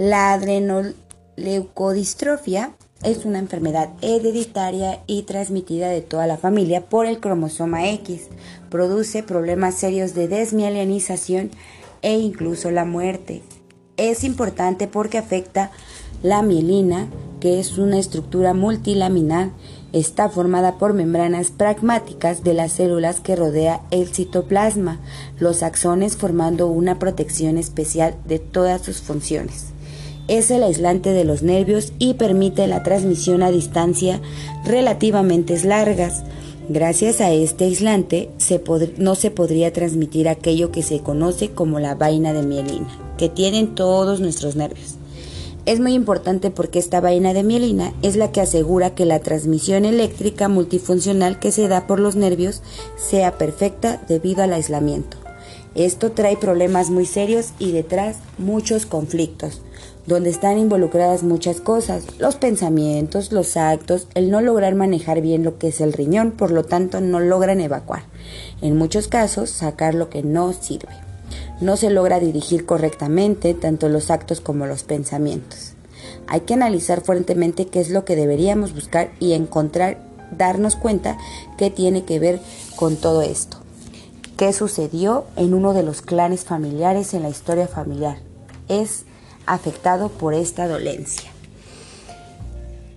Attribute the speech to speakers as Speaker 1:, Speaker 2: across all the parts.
Speaker 1: La adrenoleucodistrofia es una enfermedad hereditaria y transmitida de toda la familia por el cromosoma X. Produce problemas serios de desmielinización e incluso la muerte. Es importante porque afecta la mielina, que es una estructura multilaminar, está formada por membranas pragmáticas de las células que rodea el citoplasma, los axones formando una protección especial de todas sus funciones. Es el aislante de los nervios y permite la transmisión a distancia relativamente largas. Gracias a este aislante no se podría transmitir aquello que se conoce como la vaina de mielina, que tienen todos nuestros nervios. Es muy importante porque esta vaina de mielina es la que asegura que la transmisión eléctrica multifuncional que se da por los nervios sea perfecta debido al aislamiento. Esto trae problemas muy serios y detrás muchos conflictos, donde están involucradas muchas cosas, los pensamientos, los actos, el no lograr manejar bien lo que es el riñón, por lo tanto no logran evacuar. En muchos casos, sacar lo que no sirve no se logra dirigir correctamente tanto los actos como los pensamientos. Hay que analizar fuertemente qué es lo que deberíamos buscar y encontrar, darnos cuenta qué tiene que ver con todo esto. ¿Qué sucedió en uno de los clanes familiares en la historia familiar? Es afectado por esta dolencia.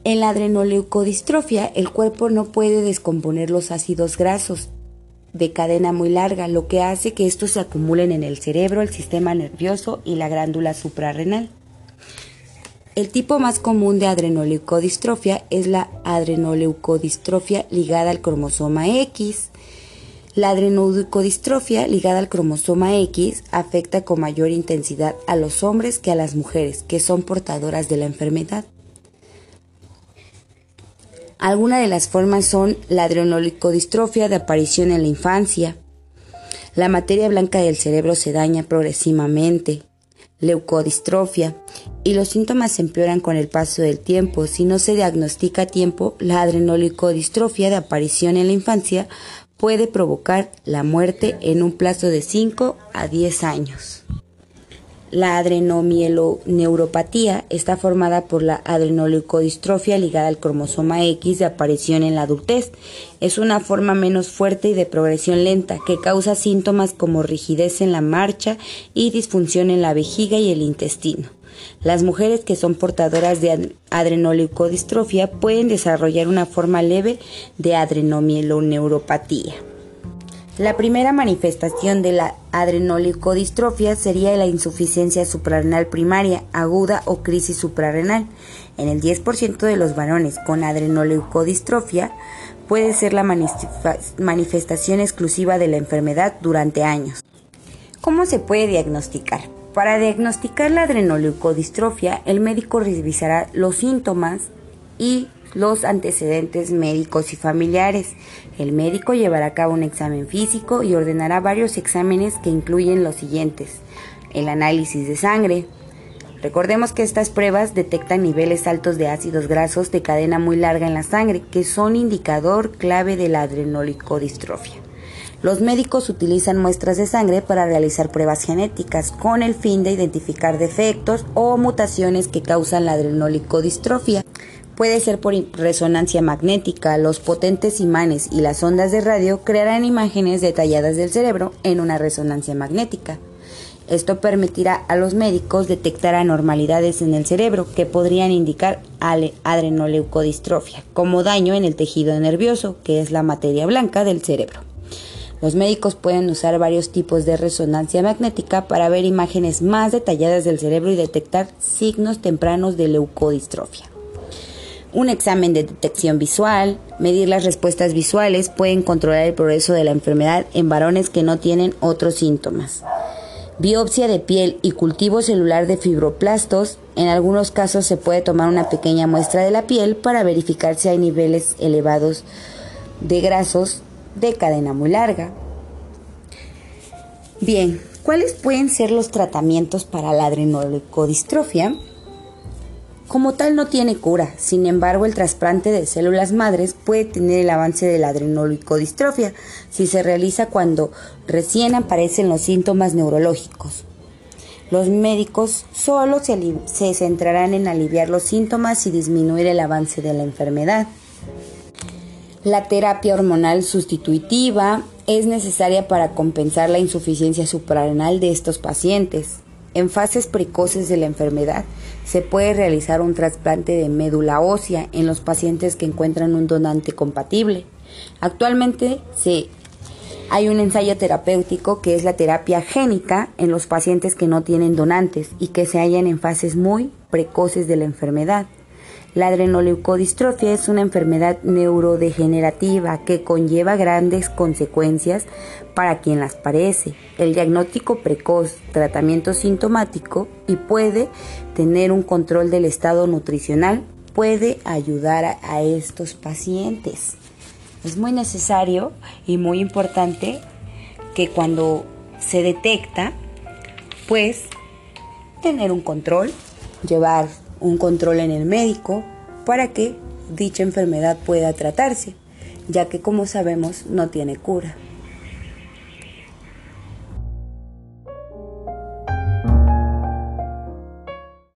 Speaker 1: En la adrenoleucodistrofia, el cuerpo no puede descomponer los ácidos grasos de cadena muy larga, lo que hace que estos se acumulen en el cerebro, el sistema nervioso y la glándula suprarrenal. El tipo más común de adrenoleucodistrofia es la adrenoleucodistrofia ligada al cromosoma X. La adrenoleucodistrofia ligada al cromosoma X afecta con mayor intensidad a los hombres que a las mujeres, que son portadoras de la enfermedad. Algunas de las formas son la adrenoleucodistrofia de aparición en la infancia. La materia blanca del cerebro se daña progresivamente. Leucodistrofia. Y los síntomas se empeoran con el paso del tiempo. Si no se diagnostica a tiempo, la adrenoleucodistrofia de aparición en la infancia puede provocar la muerte en un plazo de 5 a 10 años. La adrenomieloneuropatía está formada por la adrenoleucodistrofia ligada al cromosoma X de aparición en la adultez. Es una forma menos fuerte y de progresión lenta que causa síntomas como rigidez en la marcha y disfunción en la vejiga y el intestino. Las mujeres que son portadoras de adrenoleucodistrofia pueden desarrollar una forma leve de adrenomieloneuropatía. La primera manifestación de la adrenoleucodistrofia sería la insuficiencia suprarrenal primaria, aguda o crisis suprarrenal. En el 10% de los varones con adrenoleucodistrofia puede ser la manifestación exclusiva de la enfermedad durante años. ¿Cómo se puede diagnosticar? Para diagnosticar la adrenoleucodistrofia, el médico revisará los síntomas y los antecedentes médicos y familiares. El médico llevará a cabo un examen físico y ordenará varios exámenes que incluyen los siguientes. El análisis de sangre. Recordemos que estas pruebas detectan niveles altos de ácidos grasos de cadena muy larga en la sangre, que son indicador clave de la adrenoleucodistrofia. Los médicos utilizan muestras de sangre para realizar pruebas genéticas con el fin de identificar defectos o mutaciones que causan la adrenoleucodistrofia. Puede ser por resonancia magnética, los potentes imanes y las ondas de radio crearán imágenes detalladas del cerebro en una resonancia magnética. Esto permitirá a los médicos detectar anormalidades en el cerebro que podrían indicar adrenoleucodistrofia, como daño en el tejido nervioso, que es la materia blanca del cerebro. Los médicos pueden usar varios tipos de resonancia magnética para ver imágenes más detalladas del cerebro y detectar signos tempranos de leucodistrofia un examen de detección visual, medir las respuestas visuales, pueden controlar el progreso de la enfermedad en varones que no tienen otros síntomas. Biopsia de piel y cultivo celular de fibroplastos. En algunos casos se puede tomar una pequeña muestra de la piel para verificar si hay niveles elevados de grasos de cadena muy larga. Bien, ¿cuáles pueden ser los tratamientos para la adrenoleucodistrofia? Como tal no tiene cura, sin embargo el trasplante de células madres puede tener el avance de la adrenoleucodistrofia si se realiza cuando recién aparecen los síntomas neurológicos. Los médicos solo se, se centrarán en aliviar los síntomas y disminuir el avance de la enfermedad. La terapia hormonal sustitutiva es necesaria para compensar la insuficiencia suprarrenal de estos pacientes. En fases precoces de la enfermedad se puede realizar un trasplante de médula ósea en los pacientes que encuentran un donante compatible. Actualmente hay un ensayo terapéutico que es la terapia génica en los pacientes que no tienen donantes y que se hallan en fases muy precoces de la enfermedad. La adrenoleucodistrofia es una enfermedad neurodegenerativa que conlleva grandes consecuencias para quien las padece. El diagnóstico precoz, tratamiento sintomático y puede tener un control del estado nutricional puede ayudar a, a estos pacientes. Es muy necesario y muy importante que cuando se detecta, pues tener un control, llevar un control en el médico para que dicha enfermedad pueda tratarse, ya que como sabemos no tiene cura.